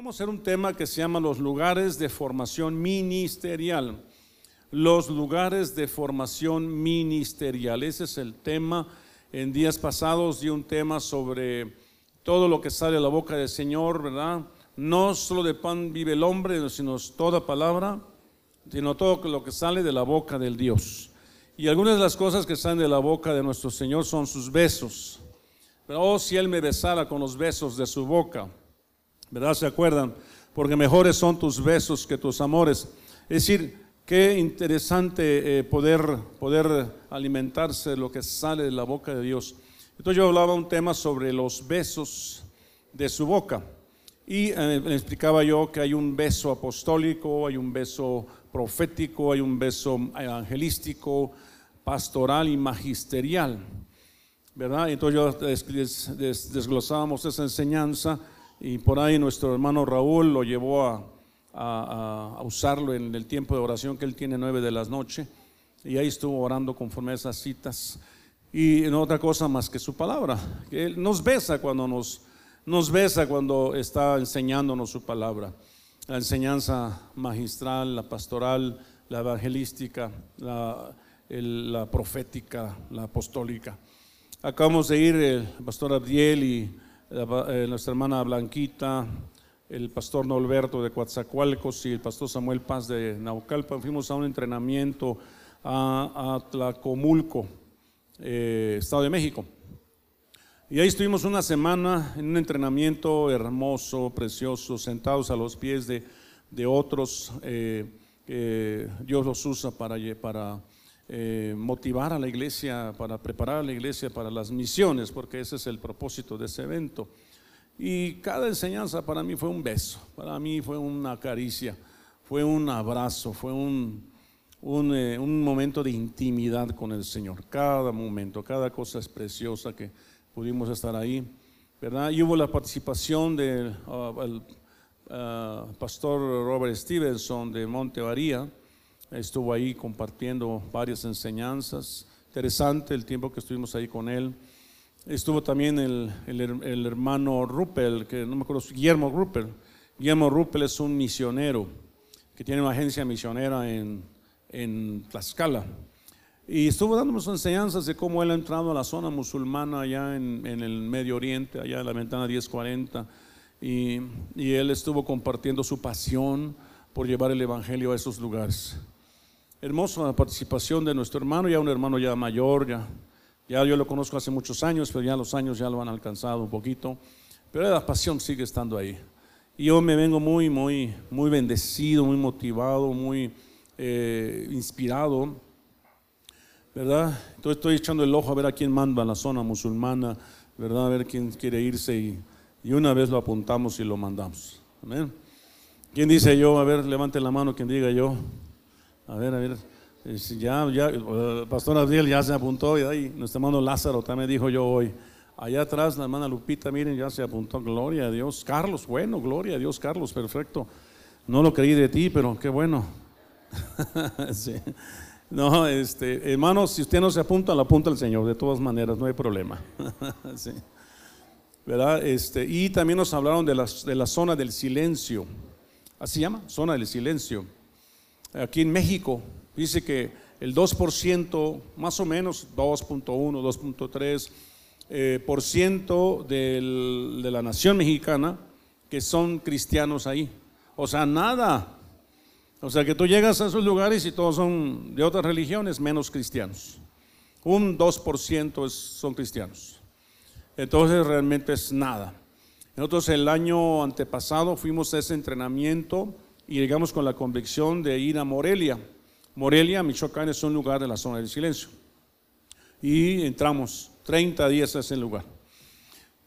Vamos a hacer un tema que se llama los lugares de formación ministerial. Los lugares de formación ministerial. Ese es el tema. En días pasados di un tema sobre todo lo que sale de la boca del Señor, ¿verdad? No solo de pan vive el hombre, sino toda palabra, sino todo lo que sale de la boca del Dios. Y algunas de las cosas que salen de la boca de nuestro Señor son sus besos. Oh, si Él me besara con los besos de su boca. ¿Verdad? ¿Se acuerdan? Porque mejores son tus besos que tus amores. Es decir, qué interesante eh, poder, poder alimentarse de lo que sale de la boca de Dios. Entonces yo hablaba un tema sobre los besos de su boca. Y eh, explicaba yo que hay un beso apostólico, hay un beso profético, hay un beso evangelístico, pastoral y magisterial. ¿Verdad? Entonces yo desglosábamos esa enseñanza y por ahí nuestro hermano Raúl lo llevó a, usarlo en el tiempo de oración que él tiene nueve de las noche. Y ahí estuvo orando conforme a esas citas. Y no otra cosa más que su palabra. Que él nos besa cuando nos, nos besa cuando está enseñándonos su palabra. La enseñanza magistral, la pastoral, la evangelística, la, la profética, la apostólica. Acabamos de ir el pastor Abdiel y eh, nuestra hermana Blanquita, el pastor Norberto de Coatzacoalcos y el pastor Samuel Paz de Naucalpan. Fuimos a un entrenamiento a, Tlacomulco, eh, Estado de México. Y ahí estuvimos una semana en un entrenamiento hermoso, precioso, sentados a los pies de, otros eh, que Dios los usa para eh, motivar a la iglesia, para preparar a la iglesia para las misiones, porque ese es el propósito de ese evento. Y cada enseñanza para mí fue un beso, para mí fue una caricia, fue un abrazo, fue un, un, eh, momento de intimidad con el Señor. Cada momento, cada cosa es preciosa que pudimos estar ahí, ¿verdad? Y hubo la participación del ah, ah, pastor Robert Stevenson de Monte María, estuvo ahí compartiendo varias enseñanzas. Interesante el tiempo que estuvimos ahí con él. Estuvo también el, el, hermano Ruppel, que no me acuerdo, Guillermo Ruppel. Guillermo Ruppel es un misionero que tiene una agencia misionera en, en Tlaxcala. Y estuvo dándonos enseñanzas de cómo él ha entrado a la zona musulmana allá en, en el Medio Oriente, allá en la ventana 1040. Y, y él estuvo compartiendo su pasión por llevar el Evangelio a esos lugares. Hermosa la participación de nuestro hermano, ya un hermano ya mayor, ya, ya yo lo conozco hace muchos años, pero ya los años ya lo han alcanzado un poquito, pero la pasión sigue estando ahí. Y yo me vengo muy, muy, muy bendecido, muy motivado, muy eh, inspirado, ¿verdad? Entonces estoy echando el ojo a ver a quién manda la zona musulmana, ¿verdad? A ver quién quiere irse y, y una vez lo apuntamos y lo mandamos. Amén. ¿Quién dice yo? A ver, levante la mano quien diga yo. A ver, a ver. Ya, ya, el pastor Abdiel ya se apuntó y ahí nuestro hermano Lázaro también dijo yo hoy. Allá atrás la hermana Lupita, miren, ya se apuntó. Gloria a Dios. Carlos, bueno, gloria a Dios, Carlos, perfecto. No lo creí de ti, pero qué bueno. No, este, hermanos, si usted no se apunta, lo apunta el Señor, de todas maneras, no hay problema. sí. ¿Verdad? Este, y también nos hablaron de, las, de la zona del silencio. Así se llama, zona del silencio aquí en México, dice que el 2%, más o menos 2.1, 2.3% eh, por ciento de la nación mexicana que son cristianos ahí. O sea, nada. O sea, que tú llegas a esos lugares y todos son de otras religiones menos cristianos. Un 2% son cristianos. Entonces realmente es nada. Nosotros el año antepasado fuimos a ese entrenamiento y llegamos con la convicción de ir a Morelia. Morelia, Michoacán, es un lugar de la zona del silencio. Y entramos 30 días a ese lugar.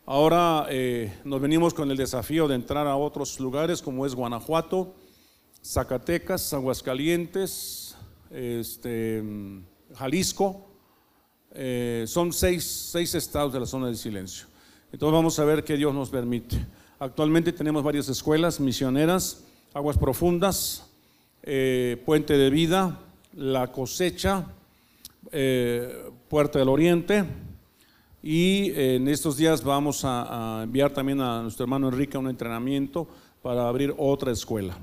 Ahora eh, nos venimos con el desafío de entrar a otros lugares como es Guanajuato, Zacatecas, Aguascalientes, este, Jalisco. Eh, son seis, seis estados de la zona del silencio. Entonces vamos a ver qué Dios nos permite. Actualmente tenemos varias escuelas misioneras Aguas Profundas, eh, Puente de Vida, La Cosecha, eh, Puerta del Oriente. Y en estos días vamos a, enviar también a nuestro hermano Enrique un entrenamiento para abrir otra escuela.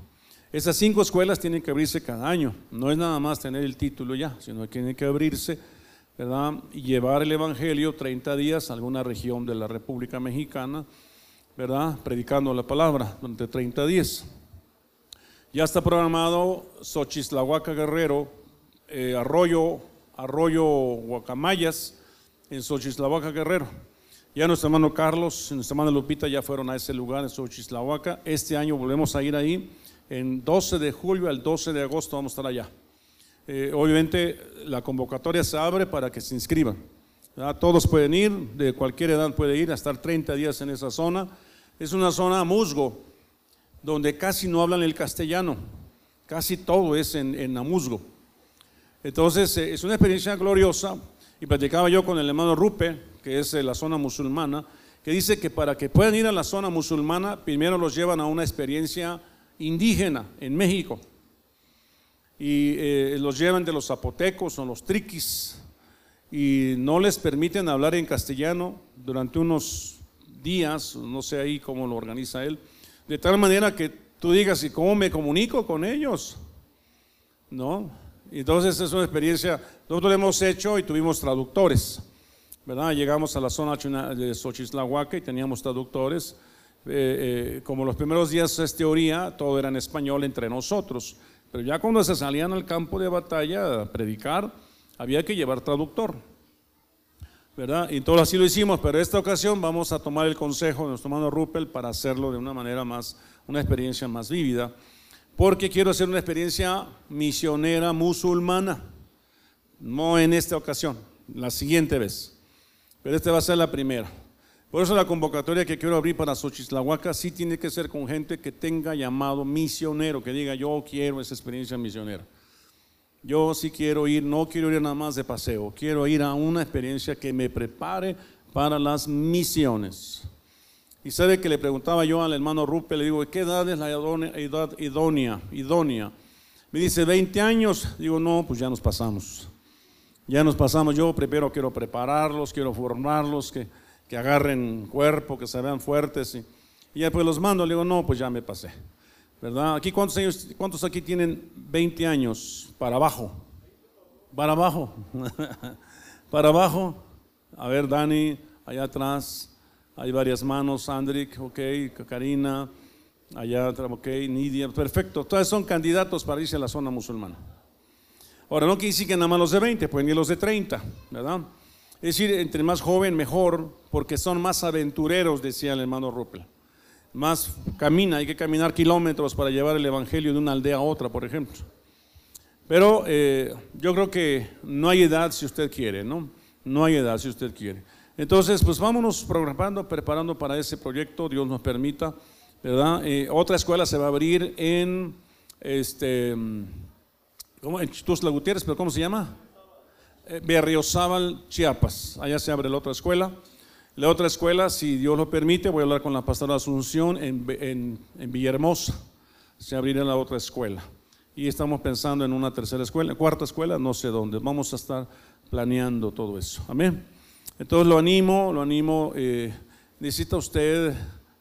Esas cinco escuelas tienen que abrirse cada año. No es nada más tener el título ya, sino que tienen que abrirse, ¿verdad? Y llevar el Evangelio 30 días a alguna región de la República Mexicana, ¿verdad? Predicando la palabra durante 30 días. Ya está programado Xochislahuaca Guerrero, eh, Arroyo, Arroyo Guacamayas, en Xochislahuaca Guerrero. Ya nuestro hermano Carlos y nuestra hermana Lupita ya fueron a ese lugar en Xochislahuaca. Este año volvemos a ir ahí. En 12 de julio al 12 de agosto vamos a estar allá. Eh, obviamente la convocatoria se abre para que se inscriban. Todos pueden ir, de cualquier edad puede ir, a estar 30 días en esa zona. Es una zona musgo, donde casi no hablan el castellano, casi todo es en, en. Entonces eh, es una experiencia gloriosa y platicaba yo con el hermano Rupe, que es de la zona musulmana, que dice que para que puedan ir a la zona musulmana, primero los llevan a una experiencia indígena en México. Y eh, los llevan de los zapotecos o los triquis y no les permiten hablar en castellano durante unos días, no sé ahí cómo lo organiza él, de tal manera que tú digas, ¿y cómo me comunico con ellos? ¿No? Entonces es una experiencia, nosotros lo hemos hecho y tuvimos traductores. ¿verdad? Llegamos a la zona de Xochislahuaca y teníamos traductores. Eh, eh, como los primeros días es teoría, todo era en español entre nosotros. Pero ya cuando se salían al campo de batalla a predicar, había que llevar traductor. ¿Verdad? Y todo así lo hicimos, pero esta ocasión vamos a tomar el consejo de nuestro hermano Ruppel para hacerlo de una manera más, una experiencia más vívida, porque quiero hacer una experiencia misionera musulmana, no en esta ocasión, la siguiente vez. Pero esta va a ser la primera. Por eso la convocatoria que quiero abrir para Xochislahuaca sí tiene que ser con gente que tenga llamado misionero, que diga yo quiero esa experiencia misionera. Yo sí quiero ir, no quiero ir nada más de paseo, quiero ir a una experiencia que me prepare para las misiones. Y sabe que le preguntaba yo al hermano Rupe, le digo, ¿qué edad es la edad idónea? idónea? Me dice, 20 años. Digo, no, pues ya nos pasamos. Ya nos pasamos, yo primero quiero prepararlos, quiero formarlos, que, que agarren cuerpo, que se vean fuertes. Y, y después los mando, le digo, no, pues ya me pasé. ¿Verdad? Aquí, ¿cuántos, ¿cuántos aquí tienen 20 años para abajo? Para abajo. para abajo. A ver, Dani, allá atrás. Hay varias manos, Andrik, ok, Karina, allá, ok, Nidia, perfecto. Todos son candidatos para irse a la zona musulmana. Ahora, no decir que nada más los de 20, pueden ir los de 30, ¿verdad? Es decir, entre más joven, mejor, porque son más aventureros, decía el hermano Ruppel. Más camina, hay que caminar kilómetros para llevar el evangelio de una aldea a otra, por ejemplo. Pero eh, yo creo que no hay edad si usted quiere, ¿no? No hay edad si usted quiere. Entonces, pues vámonos programando, preparando para ese proyecto, Dios nos permita, ¿verdad? Eh, otra escuela se va a abrir en este ¿Cómo? En Chituzla Gutiérrez, pero ¿cómo se llama? Eh, Berriozábal, Chiapas. Allá se abre la otra escuela. La otra escuela, si Dios lo permite, voy a hablar con la pastora Asunción en, en, Villahermosa. Se abrirá la otra escuela. Y estamos pensando en una tercera escuela, cuarta escuela, no sé dónde. Vamos a estar planeando todo eso. Amén. Entonces lo animo, lo animo. Eh, necesita usted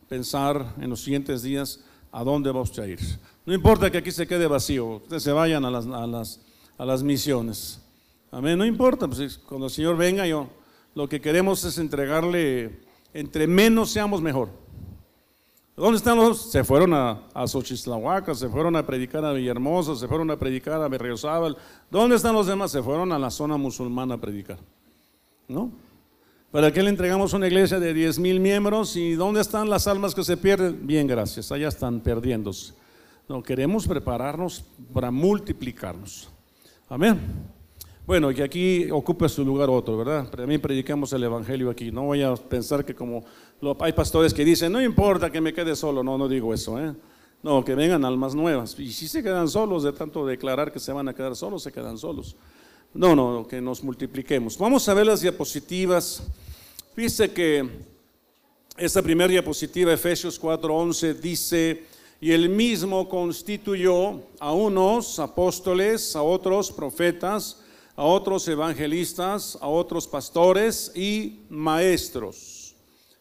pensar en los siguientes días a dónde va usted a ir. No importa que aquí se quede vacío, ustedes se vayan a las, a las, a las misiones. Amén, no importa, pues cuando el Señor venga, yo lo que queremos es entregarle, entre menos seamos mejor. ¿Dónde están los? Se fueron a, a se fueron a predicar a Villahermosa, se fueron a predicar a Berriozábal. ¿Dónde están los demás? Se fueron a la zona musulmana a predicar. ¿No? ¿Para qué le entregamos una iglesia de 10 mil miembros? ¿Y dónde están las almas que se pierden? Bien, gracias, allá están perdiéndose. No, queremos prepararnos para multiplicarnos. Amén. Bueno, que aquí ocupe su lugar otro, ¿verdad? También predicamos el Evangelio aquí. No voy a pensar que como hay pastores que dicen, no importa que me quede solo. No, no digo eso, ¿eh? No, que vengan almas nuevas. Y si se quedan solos, de tanto declarar que se van a quedar solos, se quedan solos. No, no, que nos multipliquemos. Vamos a ver las diapositivas. Dice que esta primera diapositiva, Efesios 4:11, dice y él mismo constituyó a unos apóstoles, a otros profetas, a otros evangelistas, a otros pastores y maestros.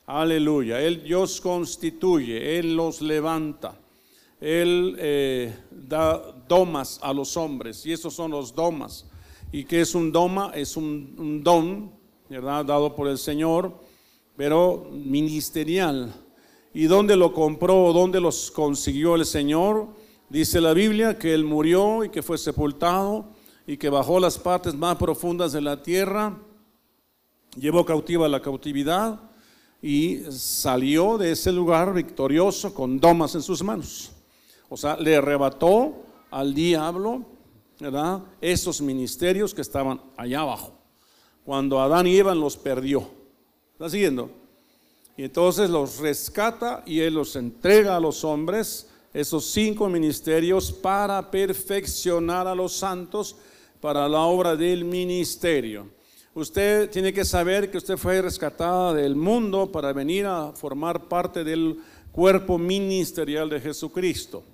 Aleluya. Él Dios constituye, Él los levanta. Él eh, da domas a los hombres y esos son los domas. ¿Y qué es un doma? Es un, un don, ¿verdad? Dado por el Señor, pero ministerial. ¿Y dónde lo compró o dónde los consiguió el Señor? Dice la Biblia que Él murió y que fue sepultado y que bajó las partes más profundas de la tierra, llevó cautiva la cautividad y salió de ese lugar victorioso con domas en sus manos. O sea, le arrebató al diablo. Esos ministerios que estaban allá abajo. Cuando Adán y Eva los perdió. ¿Está siguiendo? Y entonces los rescata y él los entrega a los hombres, esos cinco ministerios, para perfeccionar a los santos para la obra del ministerio. Usted tiene que saber que usted fue rescatada del mundo para venir a formar parte del cuerpo ministerial de Jesucristo.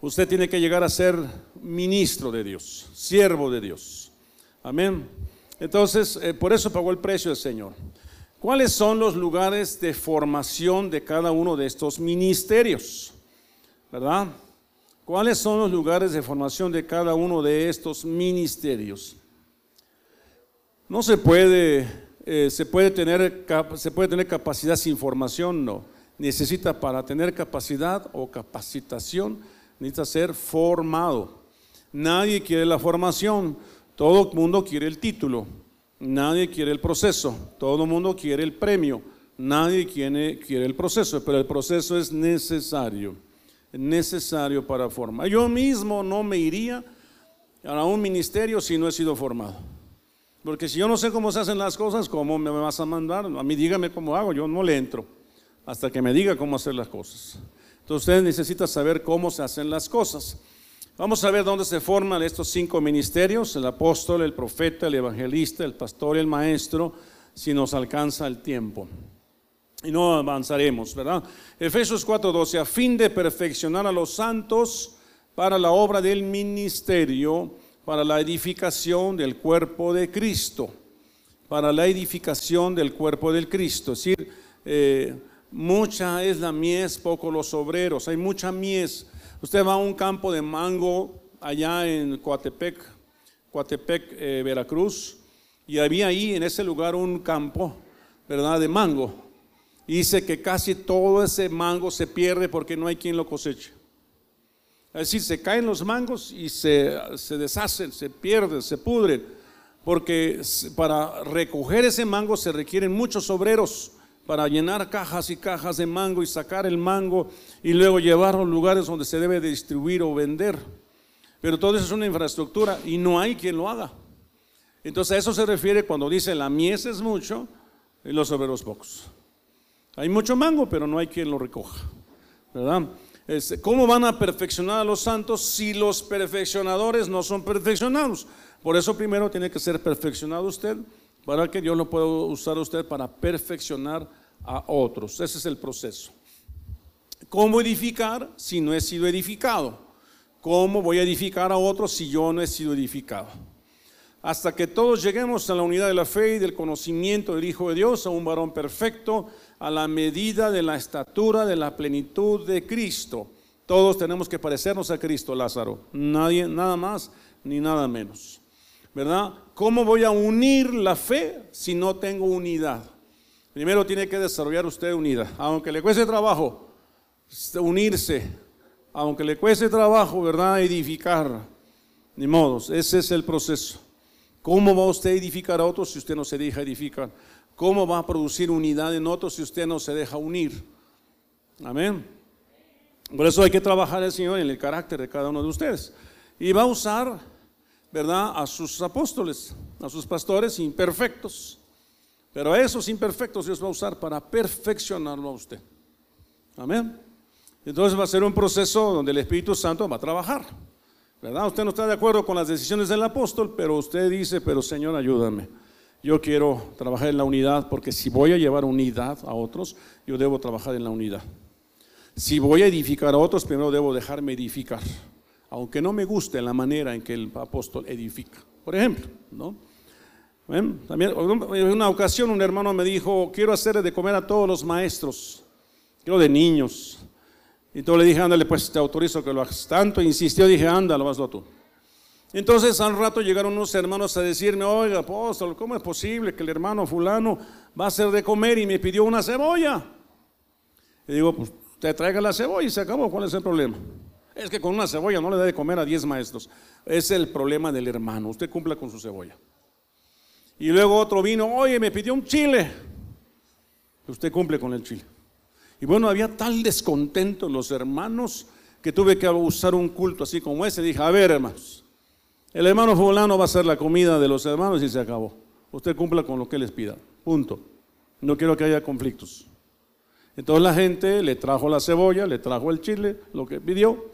Usted tiene que llegar a ser ministro de Dios, siervo de Dios. Amén. Entonces, eh, por eso pagó el precio el Señor. ¿Cuáles son los lugares de formación de cada uno de estos ministerios? ¿Verdad? ¿Cuáles son los lugares de formación de cada uno de estos ministerios? No se puede, eh, se, puede tener, se puede tener capacidad sin formación, no. Necesita para tener capacidad o capacitación, necesita ser formado. Nadie quiere la formación, todo el mundo quiere el título, nadie quiere el proceso, todo el mundo quiere el premio, nadie quiere, quiere el proceso, pero el proceso es necesario necesario para formar. Yo mismo no me iría a un ministerio si no he sido formado. Porque si yo no sé cómo se hacen las cosas, ¿cómo me vas a mandar? A mí dígame cómo hago, yo no le entro hasta que me diga cómo hacer las cosas. Entonces usted necesita saber cómo se hacen las cosas. Vamos a ver dónde se forman estos cinco ministerios, el apóstol, el profeta, el evangelista, el pastor y el maestro, si nos alcanza el tiempo y no avanzaremos, ¿verdad? Efesios 4:12, a fin de perfeccionar a los santos para la obra del ministerio, para la edificación del cuerpo de Cristo, para la edificación del cuerpo del Cristo. Es decir, eh, mucha es la mies, poco los obreros, hay mucha mies. Usted va a un campo de mango allá en Coatepec, Coatepec, eh, Veracruz, y había ahí en ese lugar un campo, ¿verdad?, de mango dice que casi todo ese mango se pierde porque no hay quien lo coseche. Es decir, se caen los mangos y se, se deshacen, se pierden, se pudren, porque para recoger ese mango se requieren muchos obreros para llenar cajas y cajas de mango y sacar el mango y luego llevarlo a lugares donde se debe distribuir o vender. Pero todo eso es una infraestructura y no hay quien lo haga. Entonces a eso se refiere cuando dice la mies es mucho y los obreros pocos. Hay mucho mango, pero no hay quien lo recoja. ¿Verdad? ¿Cómo van a perfeccionar a los santos si los perfeccionadores no son perfeccionados? Por eso primero tiene que ser perfeccionado usted para que Dios lo pueda usar usted para perfeccionar a otros. Ese es el proceso. ¿Cómo edificar si no he sido edificado? ¿Cómo voy a edificar a otros si yo no he sido edificado? Hasta que todos lleguemos a la unidad de la fe y del conocimiento del Hijo de Dios, a un varón perfecto, a la medida de la estatura de la plenitud de Cristo. Todos tenemos que parecernos a Cristo, Lázaro. Nadie, nada más ni nada menos. ¿Verdad? ¿Cómo voy a unir la fe si no tengo unidad? Primero tiene que desarrollar usted unidad. Aunque le cueste trabajo unirse, aunque le cueste trabajo, ¿verdad? Edificar. Ni modos, ese es el proceso. ¿Cómo va usted a edificar a otros si usted no se deja edificar? ¿Cómo va a producir unidad en otros si usted no se deja unir? Amén. Por eso hay que trabajar el Señor en el carácter de cada uno de ustedes. Y va a usar, ¿verdad?, a sus apóstoles, a sus pastores imperfectos. Pero a esos imperfectos Dios va a usar para perfeccionarlo a usted. Amén. Entonces va a ser un proceso donde el Espíritu Santo va a trabajar. ¿Verdad? Usted no está de acuerdo con las decisiones del apóstol, pero usted dice, pero Señor, ayúdame. Yo quiero trabajar en la unidad porque si voy a llevar unidad a otros, yo debo trabajar en la unidad. Si voy a edificar a otros, primero debo dejarme edificar, aunque no me guste la manera en que el apóstol edifica. Por ejemplo, ¿no? También en una ocasión un hermano me dijo, quiero hacer de comer a todos los maestros, quiero de niños. Y entonces le dije, ándale, pues te autorizo que lo hagas. Tanto insistió, dije, ándalo, hazlo tú. Entonces al rato llegaron unos hermanos a decirme, oiga, apóstol, ¿cómo es posible que el hermano fulano va a hacer de comer y me pidió una cebolla? Y digo, pues te traiga la cebolla y se acabó, ¿cuál es el problema? Es que con una cebolla no le debe comer a 10 maestros. Es el problema del hermano, usted cumpla con su cebolla. Y luego otro vino, oye, me pidió un chile. Usted cumple con el chile. Y bueno, había tal descontento en los hermanos que tuve que usar un culto así como ese. Dije, a ver, hermanos, el hermano fulano va a hacer la comida de los hermanos y se acabó. Usted cumpla con lo que les pida. Punto. No quiero que haya conflictos. Entonces la gente le trajo la cebolla, le trajo el chile, lo que pidió.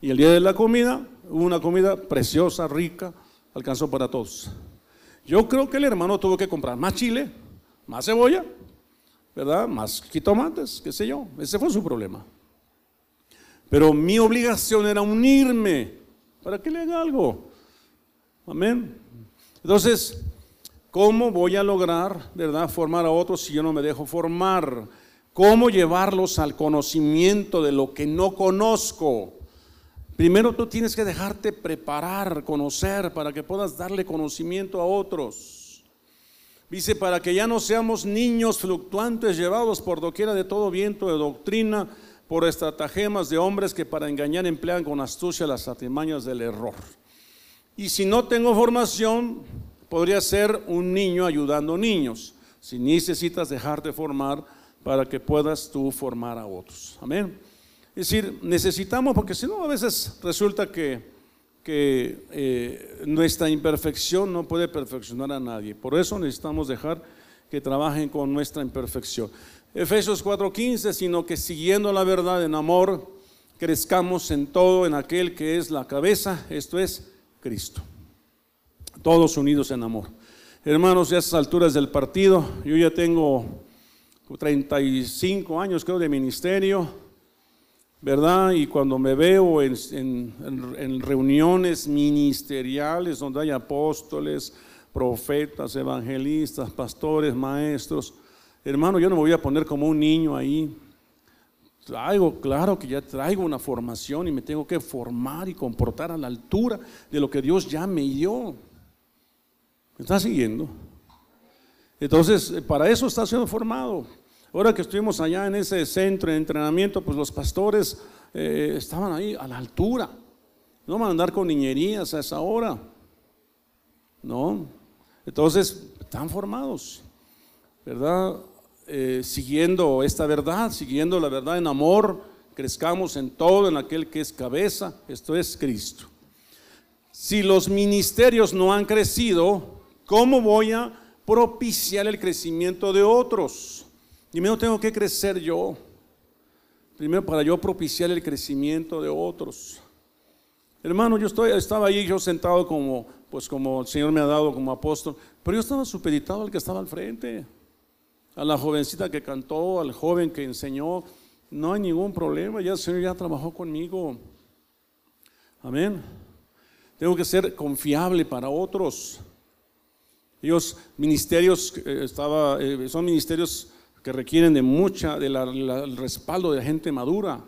Y el día de la comida, una comida preciosa, rica, alcanzó para todos. Yo creo que el hermano tuvo que comprar más chile, más cebolla, ¿verdad? Más jitomates, qué sé yo. Ese fue su problema. Pero mi obligación era unirme para que le haga algo. Amén. Entonces, ¿cómo voy a lograr, verdad, formar a otros si yo no me dejo formar? ¿Cómo llevarlos al conocimiento de lo que no conozco? Primero tú tienes que dejarte preparar, conocer, para que puedas darle conocimiento a otros. Dice, para que ya no seamos niños fluctuantes llevados por doquiera de todo viento de doctrina, por estratagemas de hombres que para engañar emplean con astucia las artimañas del error. Y si no tengo formación, podría ser un niño ayudando niños. Si necesitas dejarte formar para que puedas tú formar a otros. Amén. Es decir, necesitamos, porque si no, a veces resulta que, eh, nuestra imperfección no puede perfeccionar a nadie. Por eso necesitamos dejar que trabajen con nuestra imperfección. Efesios 4:15, sino que siguiendo la verdad en amor, crezcamos en todo en aquel que es la cabeza, esto es Cristo. Todos unidos en amor. Hermanos, a estas alturas del partido, yo ya tengo 35 años creo de ministerio, ¿verdad? Y cuando me veo en, en, reuniones ministeriales donde hay apóstoles, profetas, evangelistas, pastores, maestros, hermano, yo no me voy a poner como un niño ahí. Traigo, claro que ya traigo una formación y me tengo que formar y comportar a la altura de lo que Dios ya me dio. ¿Me está siguiendo? Entonces, para eso está siendo formado. Ahora que estuvimos allá en ese centro de entrenamiento, pues los pastores eh, estaban ahí a la altura. No van a andar con niñerías a esa hora. No. Entonces, están formados, ¿verdad? Eh, siguiendo esta verdad, siguiendo la verdad en amor, crezcamos en todo, en aquel que es cabeza, esto es Cristo. Si los ministerios no han crecido, ¿cómo voy a propiciar el crecimiento de otros? Primero tengo que crecer yo, primero para yo propiciar el crecimiento de otros. Hermano, yo estoy, estaba ahí, yo sentado como, pues como el Señor me ha dado como apóstol, pero yo estaba supeditado al que estaba al frente a la jovencita que cantó, al joven que enseñó, no hay ningún problema, ya el Señor ya trabajó conmigo. Amén. Tengo que ser confiable para otros. Ellos ministerios eh, estaba, eh, son ministerios que requieren de mucha, del respaldo de gente madura.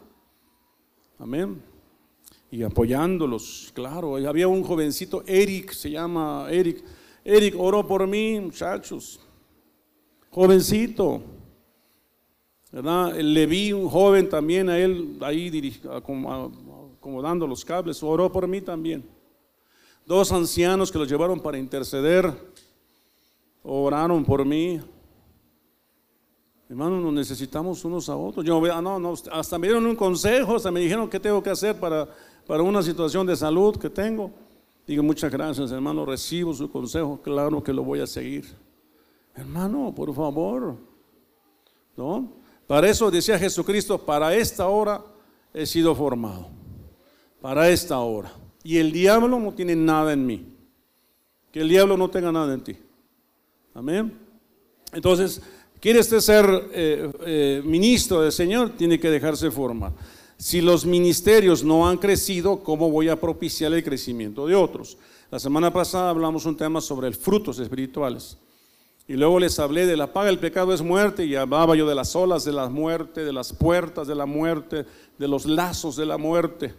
Amén. Y apoyándolos, claro. Había un jovencito, Eric, se llama Eric. Eric oró por mí, muchachos jovencito. ¿verdad? Le vi un joven también a él ahí acomodando los cables, oró por mí también. Dos ancianos que los llevaron para interceder, oraron por mí. Hermano, nos necesitamos unos a otros. Yo ah, no, no, hasta me dieron un consejo, hasta me dijeron qué tengo que hacer para, para una situación de salud que tengo. Digo, muchas gracias, hermano, recibo su consejo, claro que lo voy a seguir. Hermano, por favor. ¿No? Para eso decía Jesucristo, para esta hora he sido formado. Para esta hora. Y el diablo no tiene nada en mí. Que el diablo no tenga nada en ti. Amén. Entonces, quiere usted ser eh, eh, ministro del Señor, tiene que dejarse formar. Si los ministerios no han crecido, ¿cómo voy a propiciar el crecimiento de otros? La semana pasada hablamos un tema sobre el frutos espirituales. Y luego les hablé de la paga del pecado es muerte y hablaba yo de las olas de la muerte, de las puertas de la muerte, de los lazos de la muerte.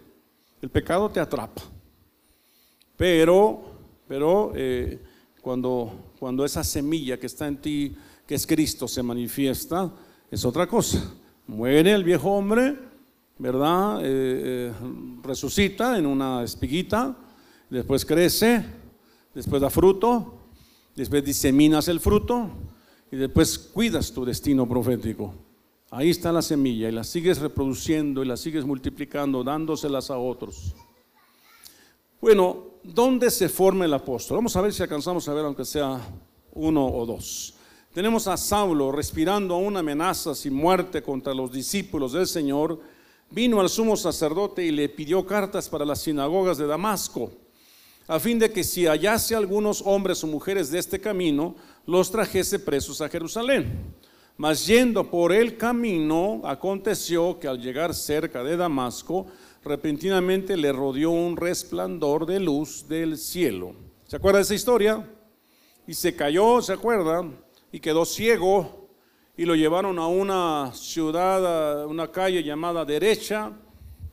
El pecado te atrapa. Pero, pero eh, cuando, cuando esa semilla que está en ti, que es Cristo, se manifiesta, es otra cosa. Muere el viejo hombre, ¿verdad? Eh, eh, resucita en una espiguita, después crece, después da fruto, después diseminas el fruto y después cuidas tu destino profético. Ahí está la semilla y la sigues reproduciendo y la sigues multiplicando, dándoselas a otros. Bueno, ¿dónde se forma el apóstol? Vamos a ver si alcanzamos a ver aunque sea uno o dos. Tenemos a Saulo respirando una amenaza sin muerte contra los discípulos del Señor. Vino al sumo sacerdote y le pidió cartas para las sinagogas de Damasco, a fin de que si hallase algunos hombres o mujeres de este camino, los trajese presos a Jerusalén. Mas yendo por el camino, aconteció que al llegar cerca de Damasco, repentinamente le rodeó un resplandor de luz del cielo. ¿Se acuerda de esa historia? Y se cayó, ¿se acuerda? Y quedó ciego y lo llevaron a una ciudad, a una calle llamada derecha,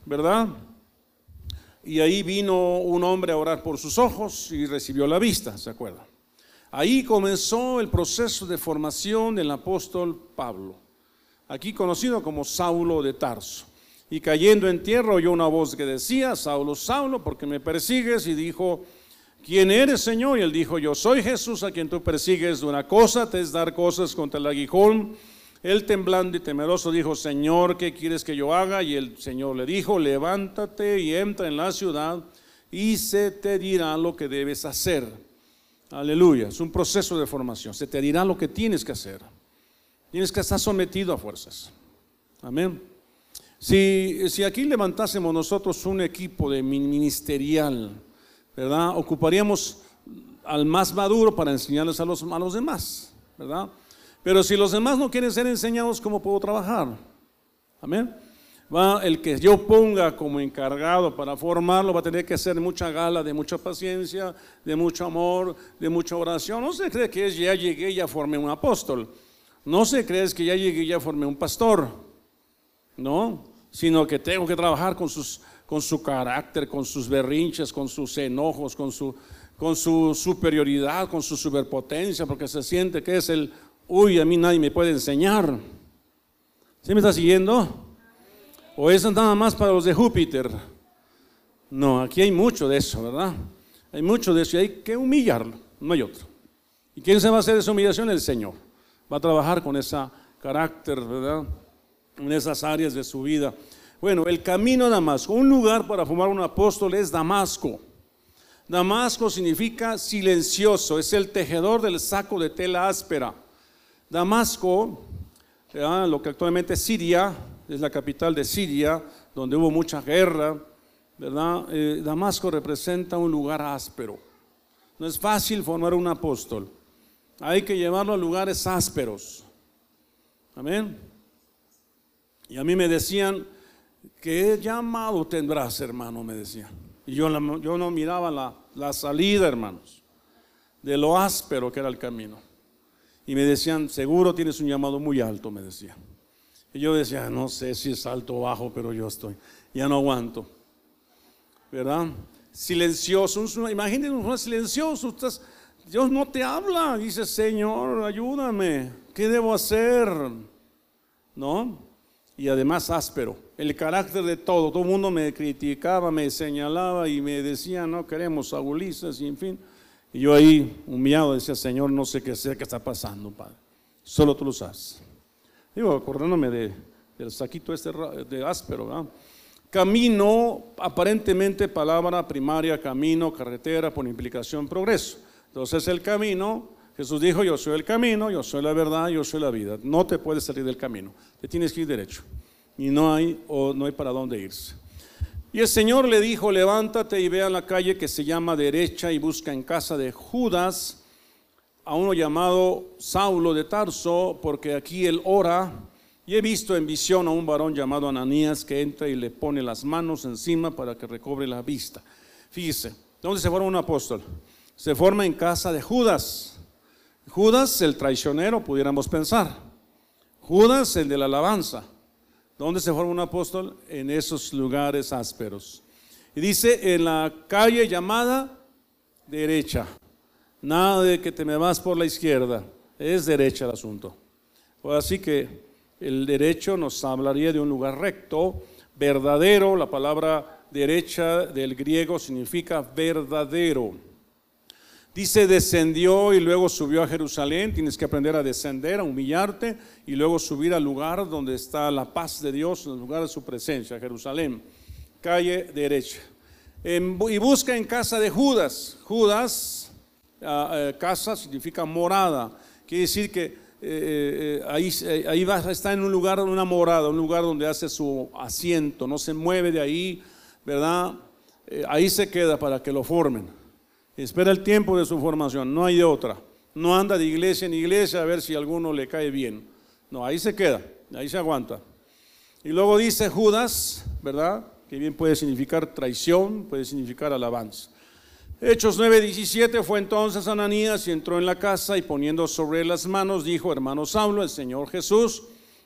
¿verdad? Y ahí vino un hombre a orar por sus ojos y recibió la vista, ¿se acuerda? Ahí comenzó el proceso de formación del apóstol Pablo, aquí conocido como Saulo de Tarso. Y cayendo en tierra oyó una voz que decía, Saulo, Saulo, porque me persigues? Y dijo, ¿quién eres, Señor? Y él dijo, yo soy Jesús a quien tú persigues. Una cosa te es dar cosas contra el aguijón. Él temblando y temeroso dijo, Señor, ¿qué quieres que yo haga? Y el Señor le dijo, levántate y entra en la ciudad y se te dirá lo que debes hacer. Aleluya, es un proceso de formación. Se te dirá lo que tienes que hacer. Tienes que estar sometido a fuerzas. Amén. Si, si aquí levantásemos nosotros un equipo de ministerial, ¿verdad? Ocuparíamos al más maduro para enseñarles a los, a los demás, ¿verdad? Pero si los demás no quieren ser enseñados, ¿cómo puedo trabajar? Amén. Va, el que yo ponga como encargado para formarlo va a tener que hacer mucha gala, de mucha paciencia, de mucho amor, de mucha oración. No se cree que ya llegué ya formé un apóstol. No se cree que ya llegué ya formé un pastor. ¿no? Sino que tengo que trabajar con, sus, con su carácter, con sus berrinches, con sus enojos, con su, con su superioridad, con su superpotencia, porque se siente que es el, uy, a mí nadie me puede enseñar. ¿Sí me está siguiendo? ¿O es nada más para los de Júpiter? No, aquí hay mucho de eso, ¿verdad? Hay mucho de eso y hay que humillarlo, no hay otro. ¿Y quién se va a hacer esa humillación? El Señor. Va a trabajar con ese carácter, ¿verdad? en esas áreas de su vida. Bueno, el camino a Damasco, un lugar para formar un apóstol es Damasco. Damasco significa silencioso, es el tejedor del saco de tela áspera. Damasco, lo que actualmente es Siria, es la capital de Siria, donde hubo mucha guerra, ¿verdad? Eh, Damasco representa un lugar áspero. No es fácil formar un apóstol. Hay que llevarlo a lugares ásperos. Amén. Y a mí me decían, ¿qué llamado tendrás, hermano? Me decían. Y yo, no miraba la, la salida, hermanos, de lo áspero que era el camino. Y me decían, seguro tienes un llamado muy alto, me decían. Y yo decía, no sé si es alto o bajo, pero yo estoy, ya no aguanto. ¿Verdad? Silencioso, imagínense un silencioso, Dios no te habla, dice, Señor, ayúdame, ¿qué debo hacer? ¿No? y además áspero. El carácter de todo, todo el mundo me criticaba, me señalaba y me decía, no queremos a y en fin. Y yo ahí, humillado, decía, Señor, no sé qué sea qué está pasando, Padre. Solo tú lo sabes. Digo, acordándome de, del saquito este de áspero, Camino, aparentemente palabra primaria, camino, carretera, por implicación, progreso. Entonces el camino, Jesús dijo, yo soy el camino, yo soy la verdad, yo soy la vida. No te puedes salir del camino, te tienes que ir derecho. Y no hay, o no hay para dónde irse. Y el Señor le dijo, levántate y ve a la calle que se llama derecha y busca en casa de Judas a uno llamado Saulo de Tarso, porque aquí él ora. Y he visto en visión a un varón llamado Ananías que entra y le pone las manos encima para que recobre la vista. Fíjese, ¿dónde se forma un apóstol? Se forma en casa de Judas. Judas, el traicionero, pudiéramos pensar. Judas, el de la alabanza. ¿Dónde se forma un apóstol? En esos lugares ásperos. Y dice, en la calle llamada derecha. Nada de que te me vas por la izquierda. Es derecha el asunto. Así que el derecho nos hablaría de un lugar recto, verdadero. La palabra derecha del griego significa verdadero. Dice descendió y luego subió a Jerusalén. Tienes que aprender a descender, a humillarte y luego subir al lugar donde está la paz de Dios, en el lugar de su presencia, Jerusalén. Calle derecha. y busca en casa de Judas. Judas, ah, eh, casa significa morada. Quiere decir que eh, eh, ahí, ahí va, está en un lugar, una morada, un lugar donde hace su asiento, no se mueve de ahí, ¿verdad? ahí se queda para que lo formen. Espera el tiempo de su formación, no hay otra. No anda de iglesia en iglesia a ver si alguno le cae bien. No, ahí se queda, ahí se aguanta. Y luego dice Judas, ¿verdad? Que bien puede significar traición, puede significar alabanza. Hechos 9:17 fue entonces Ananías y entró en la casa y poniendo sobre las manos dijo, hermano Saulo, el Señor Jesús,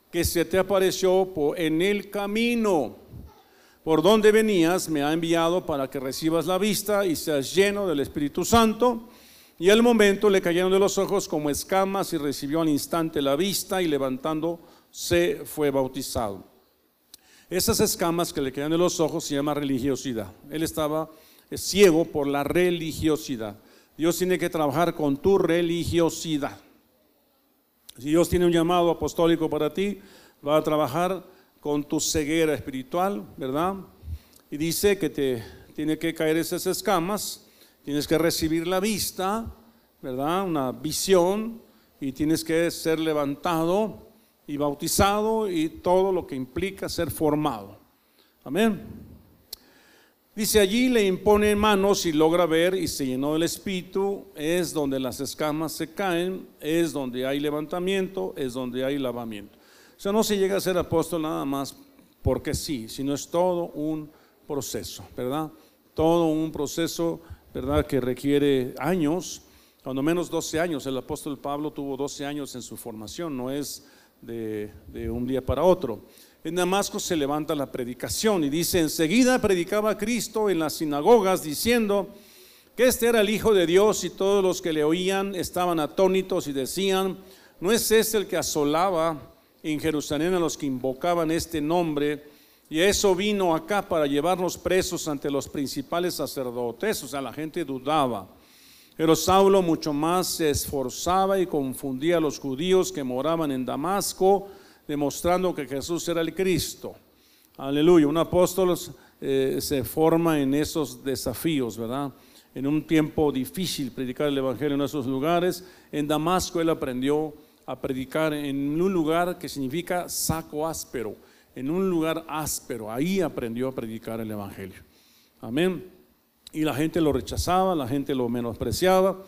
que se te apareció en el camino por donde venías, me ha enviado para que recibas la vista y seas lleno del Espíritu Santo. Y al momento le cayeron de los ojos como escamas y recibió al instante la vista y levantándose fue bautizado. Esas escamas que le caían de los ojos se llama religiosidad. Él estaba ciego por la religiosidad. Dios tiene que trabajar con tu religiosidad. Si Dios tiene un llamado apostólico para ti, va a trabajar con tu ceguera espiritual, ¿verdad? Y dice que te tiene que caer esas escamas, tienes que recibir la vista, ¿verdad? Una visión y tienes que ser levantado y bautizado y todo lo que implica ser formado. Amén. Dice allí le impone manos y logra ver y se llenó del espíritu, es donde las escamas se caen, es donde hay levantamiento, es donde hay lavamiento. O sea, no se llega a ser apóstol nada más porque sí, sino es todo un proceso, ¿verdad? Todo un proceso, ¿verdad? Que requiere años, cuando menos 12 años. El apóstol Pablo tuvo 12 años en su formación, no es de, un día para otro. En Damasco se levanta la predicación y dice, enseguida predicaba Cristo en las sinagogas diciendo que este era el Hijo de Dios y todos los que le oían estaban atónitos y decían, ¿no es este el que asolaba en Jerusalén a los que invocaban este nombre, y eso vino acá para llevarnos presos ante los principales sacerdotes, o sea, la gente dudaba. Pero Saulo mucho más se esforzaba y confundía a los judíos que moraban en Damasco, demostrando que Jesús era el Cristo. Aleluya, un apóstol eh, se forma en esos desafíos, ¿verdad? En un tiempo difícil predicar el Evangelio en esos lugares. En Damasco él aprendió a predicar en un lugar que significa saco áspero, en un lugar áspero. Ahí aprendió a predicar el Evangelio. Amén. Y la gente lo rechazaba, la gente lo menospreciaba,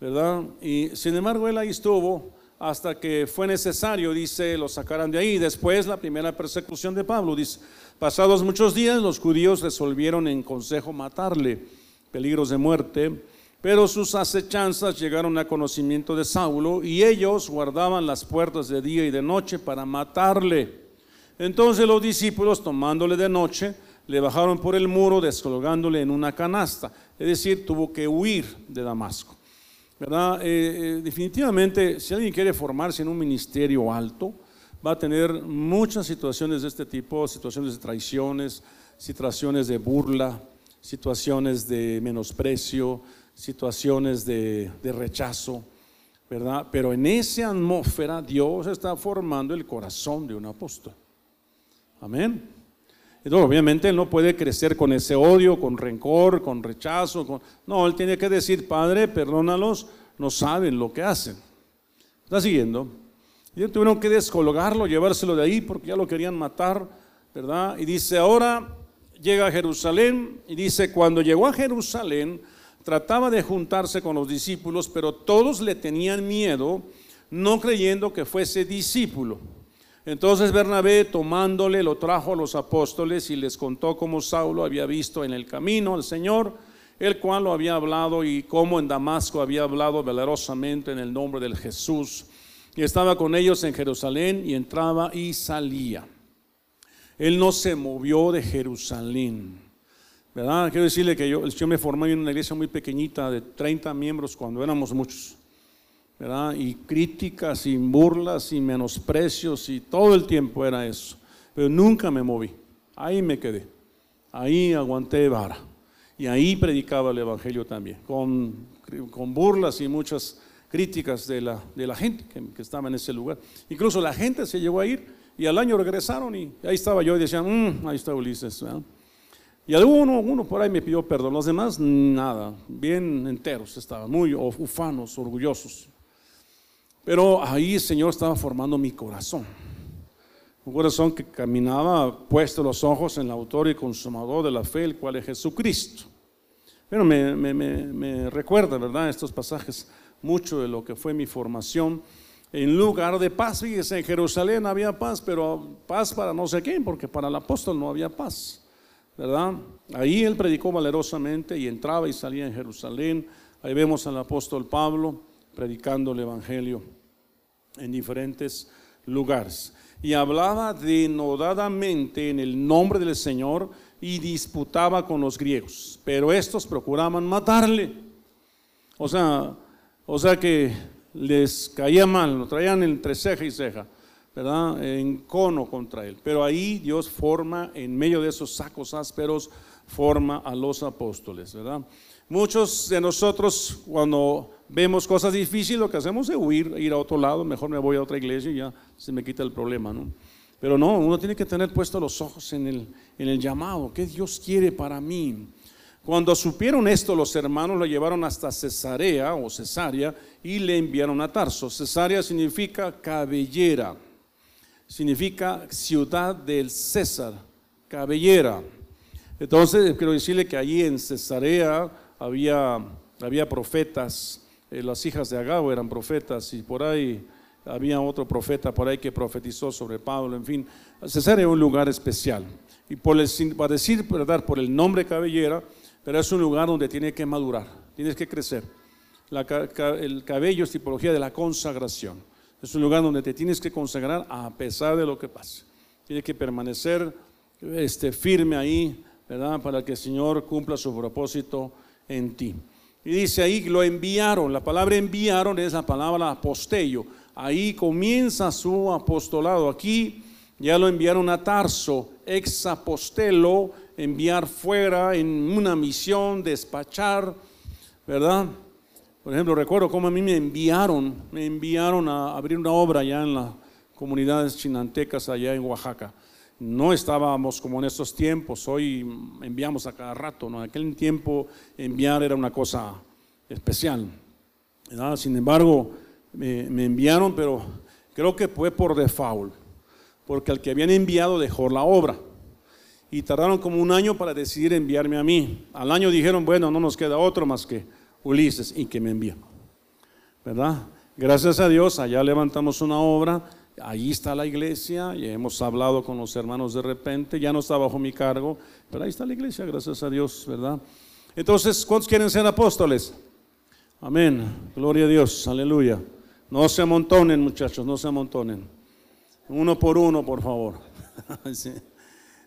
¿verdad? Y sin embargo él ahí estuvo hasta que fue necesario, dice, lo sacaran de ahí. Después la primera persecución de Pablo, dice, pasados muchos días los judíos resolvieron en consejo matarle, peligros de muerte pero sus acechanzas llegaron a conocimiento de Saulo y ellos guardaban las puertas de día y de noche para matarle. Entonces los discípulos, tomándole de noche, le bajaron por el muro, descolgándole en una canasta. Es decir, tuvo que huir de Damasco. Eh, eh, definitivamente, si alguien quiere formarse en un ministerio alto, va a tener muchas situaciones de este tipo, situaciones de traiciones, situaciones de burla, situaciones de menosprecio, situaciones de, rechazo, ¿verdad? Pero en esa atmósfera Dios está formando el corazón de un apóstol. Amén. Entonces, obviamente él no puede crecer con ese odio, con rencor, con rechazo. No, él tiene que decir, Padre, perdónalos, no saben lo que hacen. ¿Está siguiendo? Y tuvieron que descolgarlo, llevárselo de ahí porque ya lo querían matar, ¿verdad? Y dice, ahora llega a Jerusalén y dice, cuando llegó a Jerusalén, trataba de juntarse con los discípulos, pero todos le tenían miedo, no creyendo que fuese discípulo. Entonces Bernabé, tomándole, lo trajo a los apóstoles y les contó cómo Saulo había visto en el camino al Señor el cual lo había hablado y como en Damasco había hablado valerosamente en el nombre del Jesús. Y estaba con ellos en Jerusalén y entraba y salía. Él no se movió de Jerusalén. ¿Verdad? Quiero decirle que yo, me formé en una iglesia muy pequeñita de 30 miembros cuando éramos muchos. ¿verdad? Y críticas y burlas y menosprecios y todo el tiempo era eso. Pero nunca me moví. Ahí me quedé. Ahí aguanté vara. Y ahí predicaba el Evangelio también, con, con burlas y muchas críticas de la, de la gente que, que, estaba en ese lugar. Incluso la gente se llegó a ir y al año regresaron y ahí estaba yo y decían, mmm, ahí está Ulises. ¿verdad? Y alguno uno por ahí me pidió perdón, los demás nada, bien enteros estaban, muy ufanos, orgullosos. Pero ahí el Señor estaba formando mi corazón. Un corazón que caminaba puesto los ojos en el autor y consumador de la fe, el cual es Jesucristo. Pero me, me, me, recuerda, ¿verdad? Estos pasajes mucho de lo que fue mi formación. En lugar de paz, fíjese, en Jerusalén había paz, pero paz para no sé quién, porque para el apóstol no había paz, ¿verdad? Ahí él predicó valerosamente y entraba y salía en Jerusalén. Ahí vemos al apóstol Pablo predicando el Evangelio en diferentes lugares. Y hablaba denodadamente en el nombre del Señor y disputaba con los griegos. Pero estos procuraban matarle. O sea, o sea que les caía mal, lo traían entre ceja y ceja, ¿verdad? En cono contra él. Pero ahí Dios forma, en medio de esos sacos ásperos, forma a los apóstoles, ¿verdad? Muchos de nosotros cuando vemos cosas difíciles lo que hacemos es huir, ir a otro lado, mejor me voy a otra iglesia y ya se me quita el problema, ¿no? Pero no, uno tiene que tener puestos los ojos en el, llamado, ¿qué Dios quiere para mí? Cuando supieron esto, los hermanos lo llevaron hasta Cesarea o Cesarea y le enviaron a Tarso. Cesarea significa cabellera, significa ciudad del César, cabellera. Entonces, quiero decirle que allí en Cesarea había, había profetas, eh, las hijas de Agabo eran profetas y por ahí había otro profeta por ahí que profetizó sobre Pablo, en fin, Cesarea es un lugar especial. Y por el, para decir, ¿verdad? por el nombre cabellera, pero es un lugar donde tiene que madurar, tienes que crecer. el cabello es tipología de la consagración. Es un lugar donde te tienes que consagrar a pesar de lo que pase. Tienes que permanecer este, firme ahí, ¿verdad? Para que el Señor cumpla su propósito en ti. Y dice ahí, lo enviaron. La palabra enviaron es la palabra apostello. Ahí comienza su apostolado. Aquí ya lo enviaron a Tarso, ex apostelo, enviar fuera en una misión, despachar, ¿verdad? Por ejemplo, recuerdo cómo a mí me enviaron, me enviaron a abrir una obra allá en las comunidades chinantecas allá en Oaxaca no estábamos como en estos tiempos, hoy enviamos a cada rato, ¿no? En aquel tiempo enviar era una cosa especial. Sin embargo, me, enviaron, pero creo que fue por default, porque el que habían enviado dejó la obra. Y tardaron como un año para decidir enviarme a mí. Al año dijeron, bueno, no nos queda otro más que Ulises y que me envíen. ¿Verdad? Gracias a Dios, allá levantamos una obra Allí está la iglesia, y hemos hablado con los hermanos de repente, ya no está bajo mi cargo, pero ahí está la iglesia, gracias a Dios, ¿verdad? Entonces, ¿cuántos quieren ser apóstoles? Amén, gloria a Dios, aleluya. No se amontonen, muchachos, no se amontonen. Uno por uno, por favor.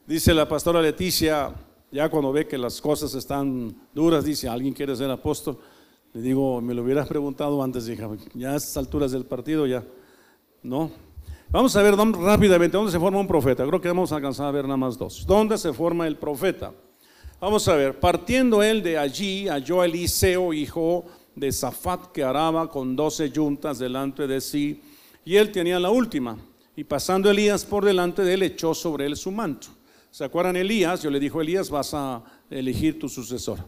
Dice la pastora Leticia, ya cuando ve que las cosas están duras, dice, ¿alguien quiere ser apóstol? Le digo, me lo hubieras preguntado antes, hija, ya a estas alturas del partido ya, ¿no? Vamos a ver rápidamente dónde se forma un profeta. Creo que vamos a alcanzar a ver nada más dos. ¿Dónde se forma el profeta? Vamos a ver, partiendo él de allí, halló Eliseo, hijo de Zafat, que araba con doce yuntas delante de sí, y él tenía la última. Y pasando Elías por delante de él, echó sobre él su manto. ¿Se acuerdan Elías? Yo le dijo Elías, vas a elegir tu sucesor.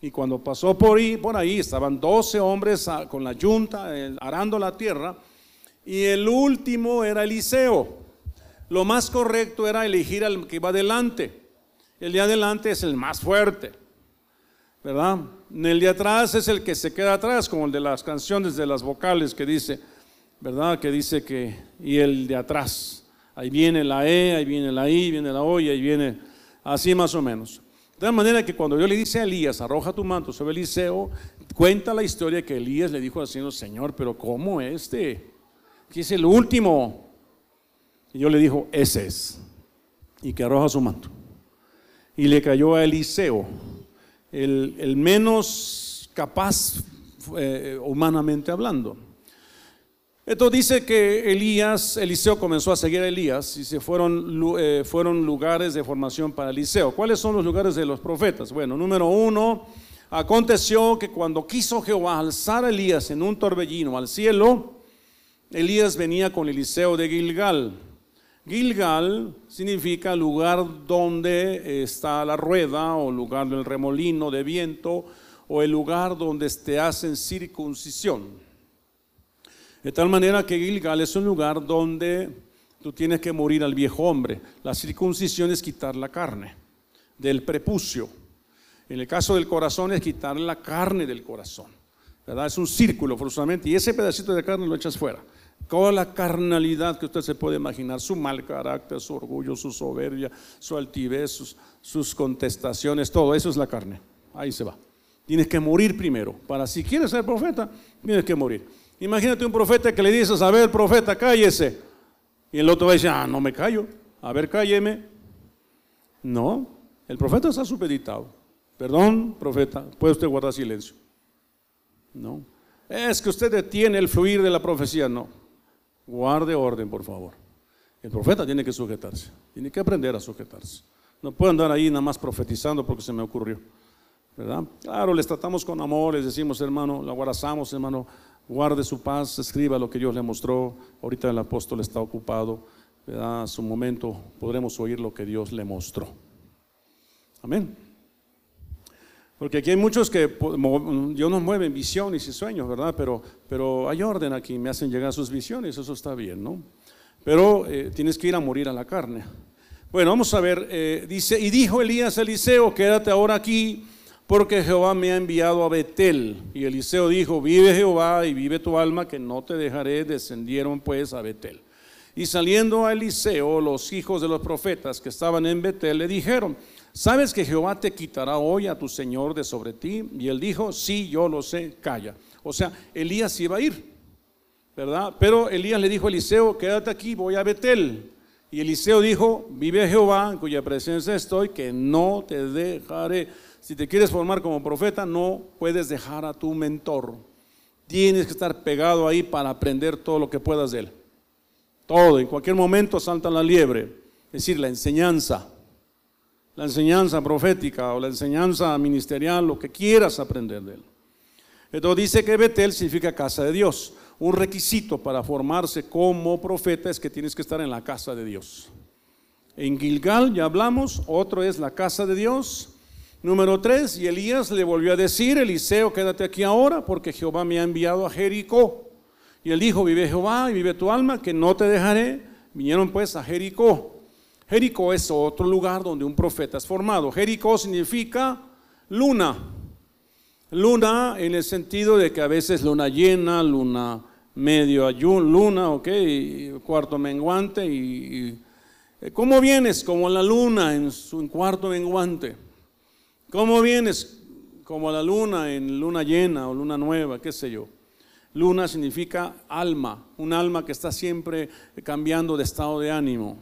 Y cuando pasó por ahí, por ahí estaban doce hombres con la yunta, eh, arando la tierra, y el último era Eliseo. Lo más correcto era elegir al que iba adelante. El de adelante es el más fuerte, ¿verdad? El de atrás es el que se queda atrás, como el de las canciones de las vocales que dice, ¿verdad? Que dice que, y el de atrás. Ahí viene la E, ahí viene la I, viene la O y ahí viene, así más o menos. De tal manera que cuando yo le dice a Elías, arroja tu manto sobre Eliseo, cuenta la historia que Elías le dijo al Señor, Señor, pero ¿cómo este? Que es el último. Y yo le dijo, ese es. Y que arroja su manto. Y le cayó a Eliseo, el, menos capaz eh, humanamente hablando. Esto dice que Elías, Eliseo comenzó a seguir a Elías y se fueron, eh, fueron lugares de formación para Eliseo. ¿Cuáles son los lugares de los profetas? Bueno, número uno, aconteció que cuando quiso Jehová alzar a Elías en un torbellino al cielo, Elías venía con Eliseo de Gilgal. Gilgal significa lugar donde está la rueda o lugar del remolino de viento o el lugar donde te hacen circuncisión. De tal manera que Gilgal es un lugar donde tú tienes que morir al viejo hombre. La circuncisión es quitar la carne del prepucio. En el caso del corazón es quitar la carne del corazón. ¿verdad? Es un círculo forzosamente y ese pedacito de carne lo echas fuera. Toda la carnalidad que usted se puede imaginar, su mal carácter, su orgullo, su soberbia, su altivez, sus, sus contestaciones, todo eso es la carne. Ahí se va. Tienes que morir primero. Para si quieres ser profeta, tienes que morir. Imagínate un profeta que le dices, a ver, profeta, cállese. Y el otro va a decir, ah, no me callo. A ver, cálleme. No, el profeta está supeditado. Perdón, profeta, puede usted guardar silencio. No. Es que usted detiene el fluir de la profecía. No. Guarde orden, por favor. El profeta tiene que sujetarse. Tiene que aprender a sujetarse. No puede andar ahí nada más profetizando porque se me ocurrió. ¿Verdad? Claro, les tratamos con amor, les decimos, hermano, lo abrazamos, hermano, guarde su paz, escriba lo que Dios le mostró. Ahorita el apóstol está ocupado, a su momento podremos oír lo que Dios le mostró. Amén. Porque aquí hay muchos que Dios nos mueve en visiones y sueños, ¿verdad? Pero, pero hay orden aquí, me hacen llegar sus visiones, eso está bien, ¿no? Pero eh, tienes que ir a morir a la carne. Bueno, vamos a ver, eh, dice, y dijo Elías a Eliseo, quédate ahora aquí porque Jehová me ha enviado a Betel. Y Eliseo dijo, vive Jehová y vive tu alma, que no te dejaré. Descendieron pues a Betel. Y saliendo a Eliseo, los hijos de los profetas que estaban en Betel le dijeron, ¿sabes que Jehová te quitará hoy a tu Señor de sobre ti? Y él dijo, sí, yo lo sé, calla. O sea, Elías iba a ir, ¿verdad? Pero Elías le dijo a Eliseo, quédate aquí, voy a Betel. Y Eliseo dijo, vive Jehová, en cuya presencia estoy, que no te dejaré. Si te quieres formar como profeta, no puedes dejar a tu mentor. Tienes que estar pegado ahí para aprender todo lo que puedas de él. Todo, en cualquier momento salta la liebre. Es decir, la enseñanza. La enseñanza profética o la enseñanza ministerial, lo que quieras aprender de él. Entonces dice que Betel significa casa de Dios. Un requisito para formarse como profeta es que tienes que estar en la casa de Dios. En Gilgal ya hablamos, otro es la casa de Dios Número tres, y Elías le volvió a decir, Eliseo, quédate aquí ahora, porque Jehová me ha enviado a Jericó. Y él dijo, vive Jehová y vive tu alma, que no te dejaré. Vinieron pues a Jericó. Jericó es otro lugar donde un profeta es formado. Jericó significa luna. Luna en el sentido de que a veces luna llena, luna medio ayun, luna, ok, cuarto menguante. Y, ¿Cómo vienes? Como la luna en su cuarto menguante. ¿Cómo vienes? Como la luna en luna llena o luna nueva, qué sé yo. Luna significa alma, un alma que está siempre cambiando de estado de ánimo.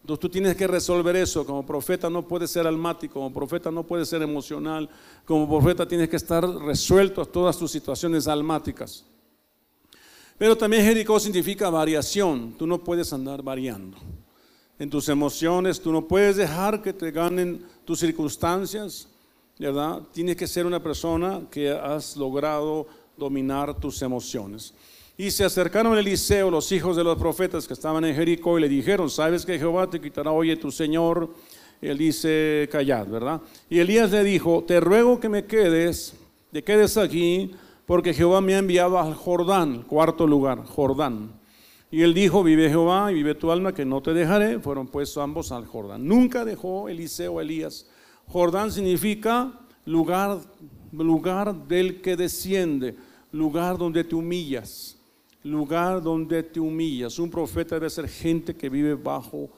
Entonces tú tienes que resolver eso. Como profeta no puedes ser almático, como profeta no puedes ser emocional, como profeta tienes que estar resuelto a todas tus situaciones almáticas. Pero también Jericó significa variación. Tú no puedes andar variando en tus emociones, tú no puedes dejar que te ganen tus circunstancias. ¿Verdad? Tienes que ser una persona que has logrado dominar tus emociones. Y se acercaron a Eliseo los hijos de los profetas que estaban en Jericó y le dijeron, ¿sabes que Jehová te quitará hoy tu Señor? él dice, callad, ¿verdad? Y Elías le dijo, te ruego que me quedes, te quedes aquí, porque Jehová me ha enviado al Jordán, cuarto lugar, Jordán. Y él dijo, vive Jehová y vive tu alma, que no te dejaré. Fueron pues ambos al Jordán. Nunca dejó Eliseo a Elías Jordán significa lugar, lugar del que desciende, lugar donde te humillas, lugar donde te humillas. Un profeta debe ser gente que vive bajo,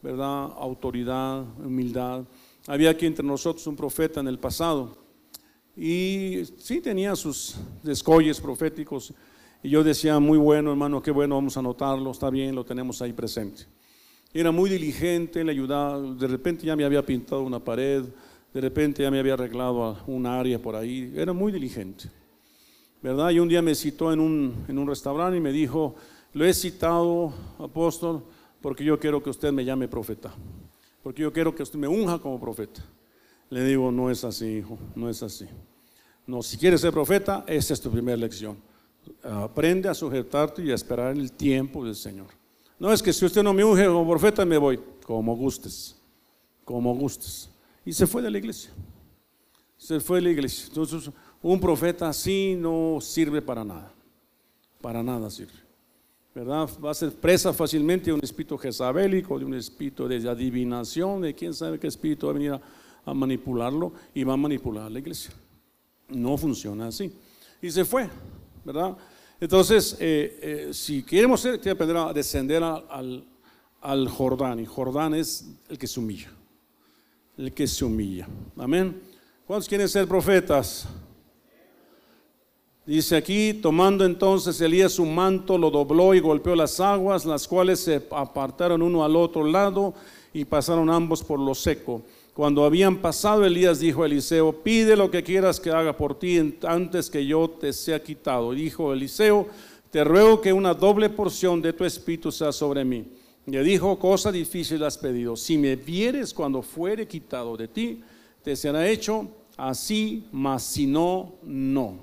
¿verdad? Autoridad, humildad. Había aquí entre nosotros un profeta en el pasado y sí tenía sus descolles proféticos. Y yo decía, muy bueno, hermano, qué bueno, vamos a anotarlo, está bien, lo tenemos ahí presente. Era muy diligente, le ayudaba, de repente ya me había pintado una pared, de repente ya me había arreglado un área por ahí, era muy diligente. ¿Verdad? Y un día me citó en un, en un restaurante y me dijo, lo he citado, apóstol, porque yo quiero que usted me llame profeta, porque yo quiero que usted me unja como profeta. Le digo, no es así, hijo, no es así. No, si quieres ser profeta, esa es tu primera lección. Aprende a sujetarte y a esperar el tiempo del Señor. No es que si usted no me unge como profeta, me voy. Como gustes, como gustes. Y se fue de la iglesia. Se fue de la iglesia. Entonces, un profeta así no sirve para nada. Para nada sirve. ¿Verdad? Va a ser presa fácilmente de un espíritu jezabélico, de un espíritu de adivinación, de quién sabe qué espíritu va a venir a a manipularlo y va a manipular a la iglesia. No funciona así. Y se fue, ¿verdad? Entonces, eh, eh, si queremos ser, tiene que aprender a descender al, al Jordán. Y Jordán es el que se humilla. El que se humilla. Amén. ¿Cuántos quieren ser profetas? Dice aquí, tomando entonces Elías su manto, lo dobló y golpeó las aguas, las cuales se apartaron uno al otro lado y pasaron ambos por lo seco. Cuando habían pasado, Elías dijo a Eliseo, pide lo que quieras que haga por ti antes que yo te sea quitado. Y dijo Eliseo, te ruego que una doble porción de tu espíritu sea sobre mí. Le dijo, cosa difícil has pedido. Si me vieres cuando fuere quitado de ti, te será hecho así, mas si no, no.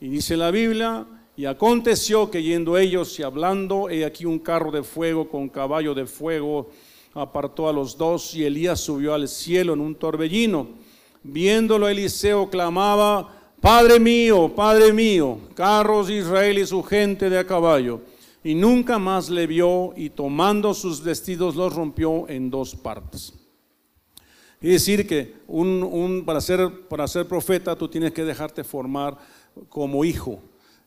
Y dice la Biblia, y aconteció que yendo ellos y hablando, he aquí un carro de fuego con caballo de fuego apartó a los dos y Elías subió al cielo en un torbellino. Viéndolo Eliseo clamaba, Padre mío, Padre mío, carros de Israel y su gente de a caballo. Y nunca más le vio y tomando sus vestidos los rompió en dos partes. Es decir, que un, para, ser, para ser profeta tú tienes que dejarte formar como hijo,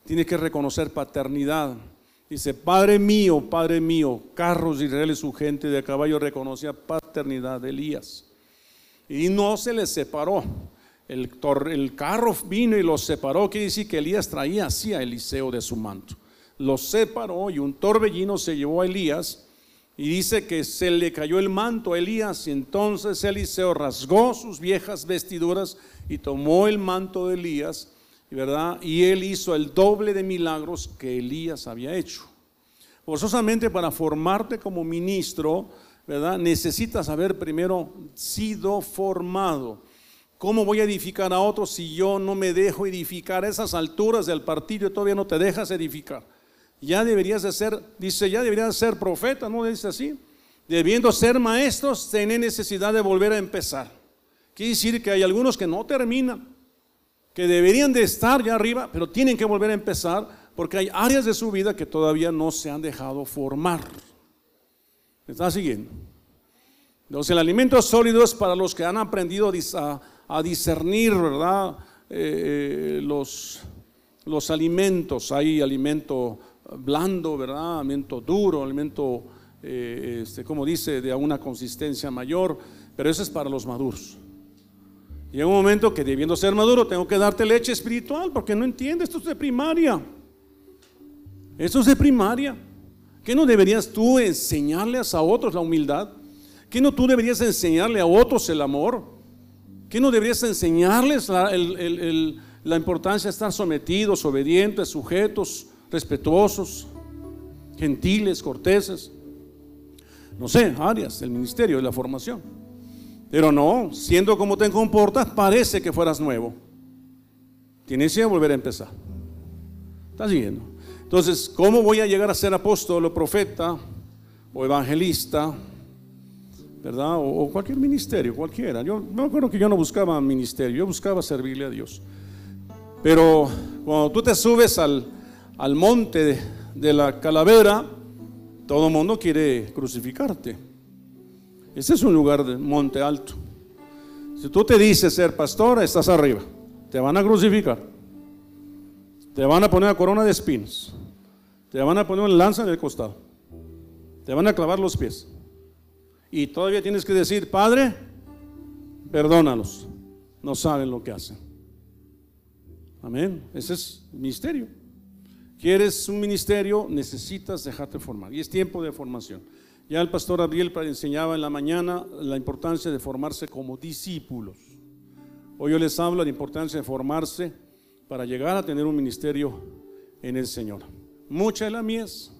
tienes que reconocer paternidad, Dice, Padre mío, Padre mío, carros Israel y su gente de caballo reconocía paternidad de Elías. Y no se les separó. El, el carro vino y los separó. Quiere decir que Elías traía así a Eliseo de su manto. Los separó y un torbellino se llevó a Elías. Y dice que se le cayó el manto a Elías. Y entonces Eliseo rasgó sus viejas vestiduras y tomó el manto de Elías Y él hizo el doble de milagros que Elías había hecho. Forzosamente para formarte como ministro, ¿verdad? Necesitas haber primero sido formado. ¿Cómo voy a edificar a otros si yo no me dejo edificar? A esas alturas del partido todavía no te dejas edificar. Ya deberías de ser, dice, ya deberías de ser profeta, ¿no? Dice así. Debiendo ser maestros, tenés necesidad de volver a empezar. Quiere decir que hay algunos que no terminan que deberían de estar ya arriba, pero tienen que volver a empezar porque hay áreas de su vida que todavía no se han dejado formar. ¿Me está siguiendo? Entonces el alimento sólido es para los que han aprendido a, discernir, ¿verdad? Eh, eh, los, los alimentos. Hay alimento blando, ¿verdad? Alimento duro, alimento, eh, este, como dice, de una consistencia mayor, pero eso es para los maduros. Llega un momento que debiendo ser maduro tengo que darte leche espiritual porque no entiendes, esto es de primaria. Esto es de primaria. ¿Qué no deberías tú enseñarles a otros la humildad? ¿Qué no tú deberías enseñarle a otros el amor? ¿Qué no deberías enseñarles la, importancia de estar sometidos, obedientes, sujetos, respetuosos, gentiles, corteses? No sé, áreas del ministerio, de la formación. Pero no, siendo como te comportas, parece que fueras nuevo. Tienes que volver a empezar. ¿Estás siguiendo? Entonces, ¿cómo voy a llegar a ser apóstol o profeta o evangelista? ¿Verdad? O, cualquier ministerio, cualquiera. Yo me acuerdo que yo no buscaba ministerio, yo buscaba servirle a Dios. Pero cuando tú te subes al, monte de, de la calavera, todo el mundo quiere crucificarte. Ese es un lugar de monte alto. Si tú te dices ser pastor, estás arriba. Te van a crucificar. Te van a poner la corona de espinas. Te van a poner una lanza en el costado. Te van a clavar los pies. Y todavía tienes que decir, Padre, Perdónalos. No saben lo que hacen. Amén. Ese es el ministerio. ¿Quieres un ministerio? Necesitas dejarte formar. Y es tiempo de formación. Ya el pastor Abriel enseñaba en la mañana la importancia de formarse como discípulos. Hoy yo les hablo de la importancia de formarse para llegar a tener un ministerio en el Señor. Mucha es la mies,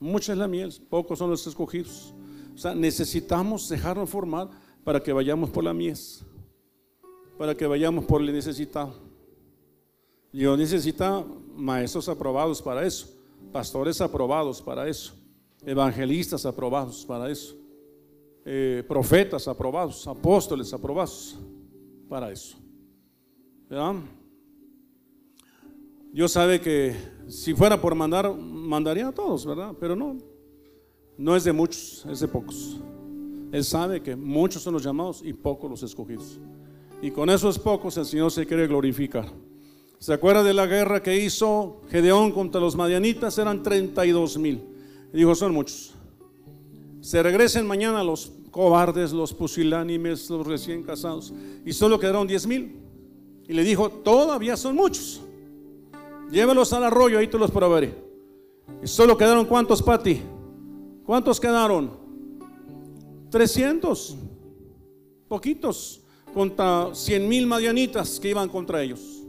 mucha es la mies, pocos son los escogidos. O sea, necesitamos dejarnos formar para que vayamos por la mies, para que vayamos por el necesitado. Dios necesita maestros aprobados para eso, pastores aprobados para eso, evangelistas aprobados para eso, eh, profetas aprobados, apóstoles aprobados para eso. Dios sabe que si fuera por mandar, mandaría a todos, ¿verdad? Pero no, no es de muchos, es de pocos. Él sabe que muchos son los llamados y pocos los escogidos. Y con esos pocos el Señor se quiere glorificar. ¿Se acuerda de la guerra que hizo Gedeón contra los madianitas? Eran 32 mil. Dijo, son muchos. Se regresen mañana los cobardes, los pusilánimes, los recién casados. Y solo quedaron 10 mil. Y le dijo, todavía son muchos. Llévelos al arroyo, ahí te los probaré. Y solo quedaron cuántos, Pati? ¿Cuántos quedaron? 300. Poquitos. Contra 100 mil madianitas que iban contra ellos.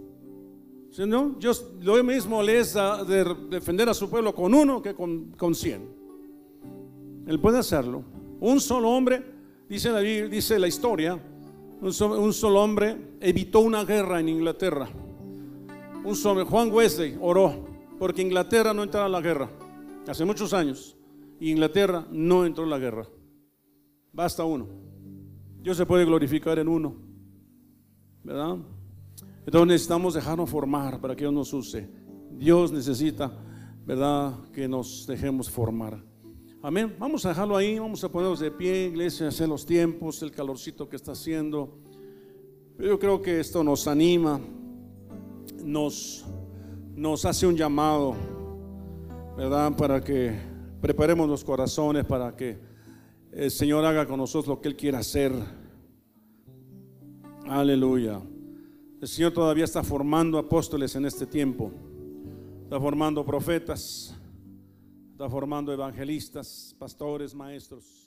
No, yo lo mismo les da de defender a su pueblo con uno que con, con 100. Él puede hacerlo. Un solo hombre, dice la, dice la historia, un solo hombre evitó una guerra en Inglaterra un sobre Juan Wesley oró porque Inglaterra no entrara a la guerra. Hace muchos años. Inglaterra no entró en la guerra. Basta uno. Dios se puede glorificar en uno. ¿Verdad? Entonces necesitamos dejarnos formar para que Dios nos use. Dios necesita, ¿verdad? Que nos dejemos formar. Amén. Vamos a dejarlo ahí, vamos a ponernos de pie, iglesia, hacer los tiempos, el calorcito que está haciendo. Pero yo creo que esto nos anima nos, nos hace un llamado, ¿verdad? Para que preparemos los corazones, para que el Señor haga con nosotros lo que Él quiera hacer. Aleluya. El Señor todavía está formando apóstoles en este tiempo. Está formando profetas. Está formando evangelistas, pastores, maestros.